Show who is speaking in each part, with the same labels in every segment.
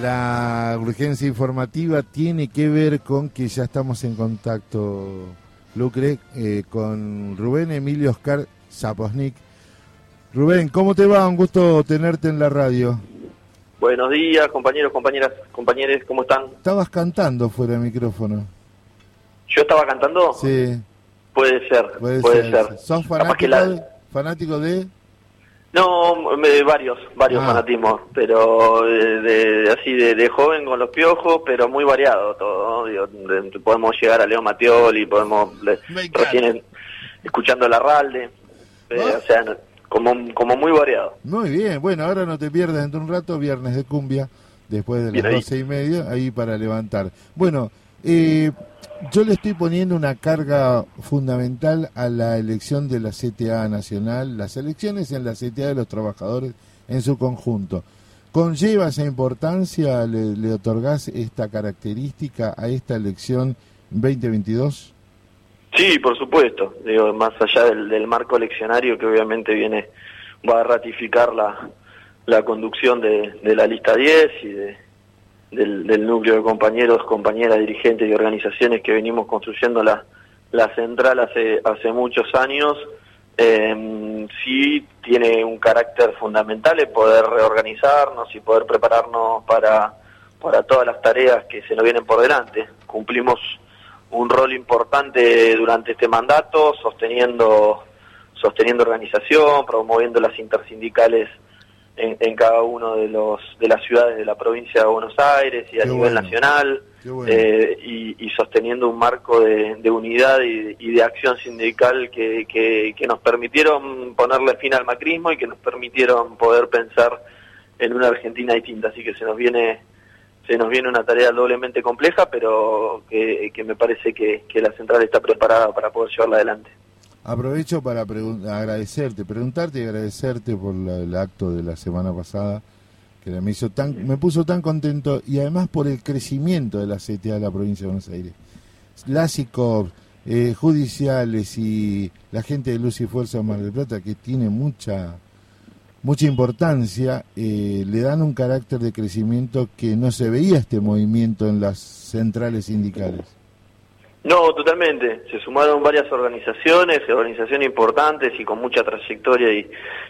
Speaker 1: La urgencia informativa tiene que ver con que ya estamos en contacto, Lucre, eh, con Rubén Emilio Oscar Zaposnik. Rubén, ¿cómo te va? Un gusto tenerte en la radio.
Speaker 2: Buenos días, compañeros, compañeras, compañeros, ¿cómo están?
Speaker 1: Estabas cantando fuera de micrófono.
Speaker 2: ¿Yo estaba cantando?
Speaker 1: Sí.
Speaker 2: Puede ser, puede, ser.
Speaker 1: ¿Sos fanático de...?
Speaker 2: No, varios, varios ah. fanatismos, pero eh, de, así de, joven con los piojos, pero muy variado todo. podemos llegar a Leo Matioli, podemos recién escuchando la Ralde, eh, o sea, como, como muy variado.
Speaker 1: Muy bien, bueno, ahora no te pierdas dentro de un rato, viernes de cumbia, después de las doce y media, ahí para levantar. Bueno, eh, yo le estoy poniendo una carga fundamental a la elección de la CTA nacional, las elecciones en la CTA de los trabajadores en su conjunto. ¿Conlleva esa importancia? ¿Le, le otorgás esta característica a esta elección 2022?
Speaker 2: Sí, por supuesto. Digo, más allá del, marco eleccionario que obviamente viene, va a ratificar la, la conducción de, la lista 10 y de, del, núcleo de compañeros, compañeras, dirigentes y organizaciones que venimos construyendo la, la central hace, hace muchos años, eh, sí tiene un carácter fundamental el poder reorganizarnos y poder prepararnos para, para todas las tareas que se nos vienen por delante. Cumplimos un rol importante durante este mandato, sosteniendo, sosteniendo organización, promoviendo las intersindicales en, cada uno de los de las ciudades de la provincia de Buenos Aires y a nivel nacional eh, y, sosteniendo un marco de, unidad y, de acción sindical que, que, nos permitieron ponerle fin al macrismo y que nos permitieron poder pensar en una Argentina distinta. Así que se nos viene se nos viene una tarea doblemente compleja pero que, que me parece que, que la central está preparada para poder llevarla adelante
Speaker 1: Aprovecho para agradecerte, preguntarte y agradecerte por el acto de la semana pasada que me hizo tan, me puso tan contento y además por el crecimiento de la CTA de la provincia de Buenos Aires. Las eh, judiciales y la gente de Luz y Fuerza de Mar del Plata que tiene mucha mucha importancia, eh, le dan un carácter de crecimiento que no se veía este movimiento en las centrales sindicales.
Speaker 2: No, totalmente. Se sumaron varias organizaciones, organizaciones importantes y con mucha trayectoria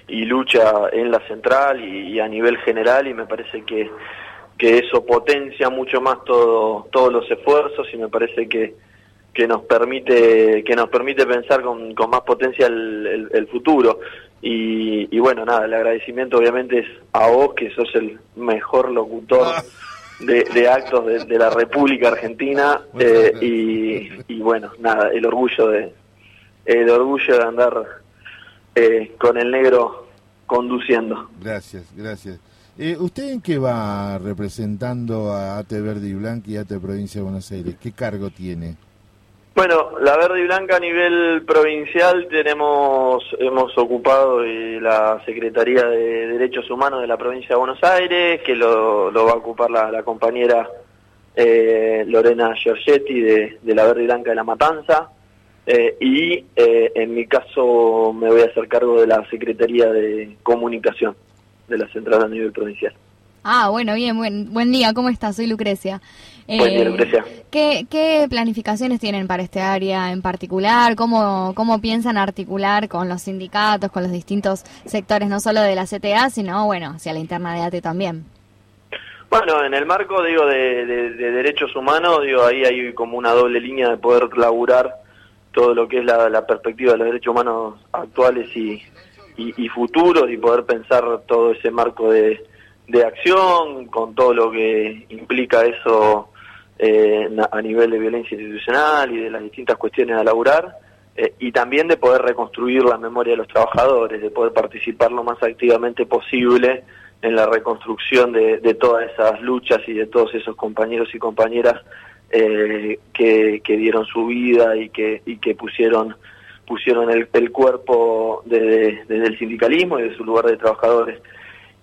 Speaker 2: y, lucha en la central y, a nivel general y me parece que, que eso potencia mucho más todo, todos los esfuerzos y me parece que, que nos permite que nos permite pensar con, con más potencia el, futuro y, y, bueno nada el agradecimiento obviamente es a vos que sos el mejor locutor ah de, actos de, la República Argentina eh, y, bueno, nada, el orgullo de el orgullo de andar eh, con el negro conduciendo.
Speaker 1: Gracias, gracias. Eh, ¿Usted en qué va representando a AT Verde y Blanca y AT Provincia de Buenos Aires? ¿Qué cargo tiene?
Speaker 2: Bueno, la Verde y Blanca a nivel provincial tenemos, hemos ocupado eh, la Secretaría de Derechos Humanos de la provincia de Buenos Aires, que lo, va a ocupar la, compañera eh, Lorena Giorgetti de, la Verde y Blanca de La Matanza, eh, y en mi caso me voy a hacer cargo de la Secretaría de Comunicación de la Central a nivel provincial.
Speaker 3: Ah, bueno, bien, buen, buen día, ¿cómo estás? Soy Lucrecia.
Speaker 2: Buen día, eh, Lucrecia.
Speaker 3: ¿qué, planificaciones tienen para este área en particular? ¿Cómo, ¿Cómo piensan articular con los sindicatos, con los distintos sectores, no solo de la CTA, sino, bueno, hacia la interna de ATE también?
Speaker 2: Bueno, en el marco, digo, de, derechos humanos, digo, ahí hay como una doble línea de poder laburar todo lo que es la, perspectiva de los derechos humanos actuales y, y futuros y poder pensar todo ese marco de de acción, con todo lo que implica eso eh, a nivel de violencia institucional y de las distintas cuestiones a laburar, eh, y también de poder reconstruir la memoria de los trabajadores, de poder participar lo más activamente posible en la reconstrucción de, todas esas luchas y de todos esos compañeros y compañeras eh, que, dieron su vida y que, y que pusieron pusieron el, el cuerpo desde, desde el sindicalismo y de su lugar de trabajadores.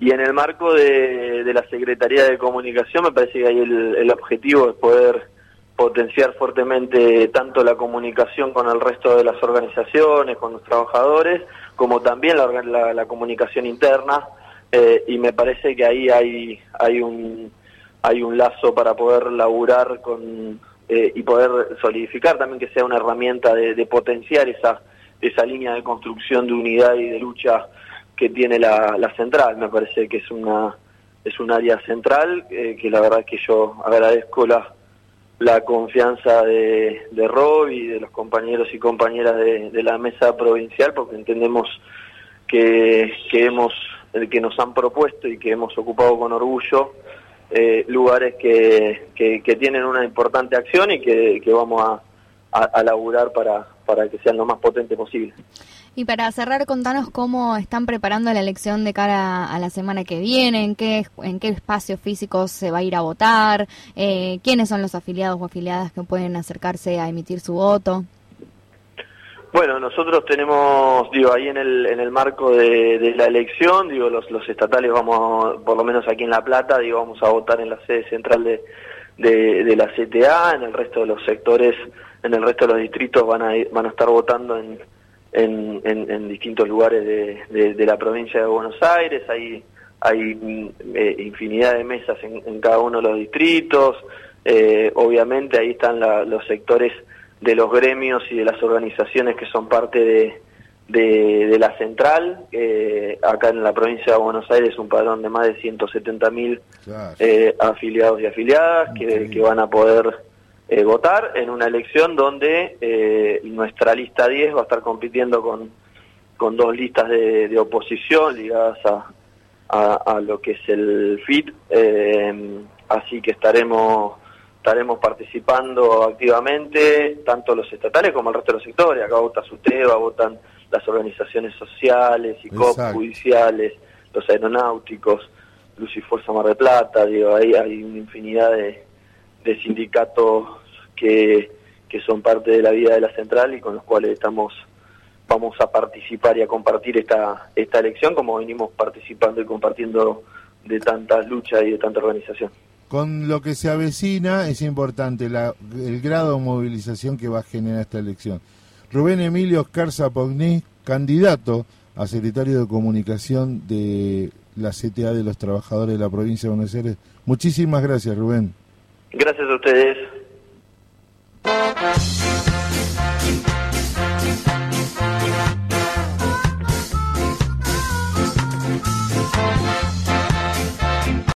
Speaker 2: Y en el marco de, la Secretaría de Comunicación me parece que ahí el, objetivo es poder potenciar fuertemente tanto la comunicación con el resto de las organizaciones, con los trabajadores, como también la, la, comunicación interna. Eh, y me parece que ahí hay, hay un, hay un lazo para poder laburar con eh, y poder solidificar también que sea una herramienta de, potenciar esa esa línea de construcción de unidad y de lucha que tiene la, la central. Me parece que es una es un área central eh, que la verdad que yo agradezco la la confianza de, Rob y de los compañeros y compañeras de, la mesa provincial porque entendemos que, que hemos que nos han propuesto y que hemos ocupado con orgullo eh, lugares que, que, tienen una importante acción y que, que vamos a, a, laburar para, para que sean lo más potente posible.
Speaker 3: Y para cerrar, contanos cómo están preparando la elección de cara a la semana que viene, en qué, en qué espacios físicos se va a ir a votar, eh, quiénes son los afiliados o afiliadas que pueden acercarse a emitir su voto.
Speaker 2: Bueno, nosotros tenemos, digo, ahí en el, en el marco de, la elección, digo, los, los estatales vamos, por lo menos aquí en La Plata, digo, vamos a votar en la sede central de, de, la CTA, en el resto de los sectores, en el resto de los distritos van a, van a estar votando en, en, en, distintos lugares de, de, la provincia de Buenos Aires, hay, hay mm, eh, infinidad de mesas en, en, cada uno de los distritos, eh, obviamente ahí están los sectores de los gremios y de las organizaciones que son parte de, de, la central. acá en la provincia de Buenos Aires un padrón de más de 170 mil eh, afiliados y afiliadas que, que, van a poder eh, votar en una elección donde eh, nuestra lista 10 va a estar compitiendo con, con dos listas de, de oposición ligadas a, a, a, lo que es el FIT. así que estaremos estaremos participando activamente, tanto los estatales como el resto de los sectores. Acá vota SUTEBA, votan las organizaciones sociales y COP judiciales, los aeronáuticos, Luz y Fuerza Mar de Plata, digo, ahí hay una infinidad de, sindicatos que, que son parte de la vida de la central y con los cuales estamos vamos a participar y a compartir esta, esta elección como venimos participando y compartiendo de tantas luchas y de tanta organización.
Speaker 1: Con lo que se avecina es importante el grado de movilización que va a generar esta elección. Rubén Emilio Oscar Zapogní, candidato a secretario de comunicación de la CTA de los trabajadores de la provincia de Buenos Aires. Muchísimas gracias, Rubén.
Speaker 2: Gracias a ustedes. Bye.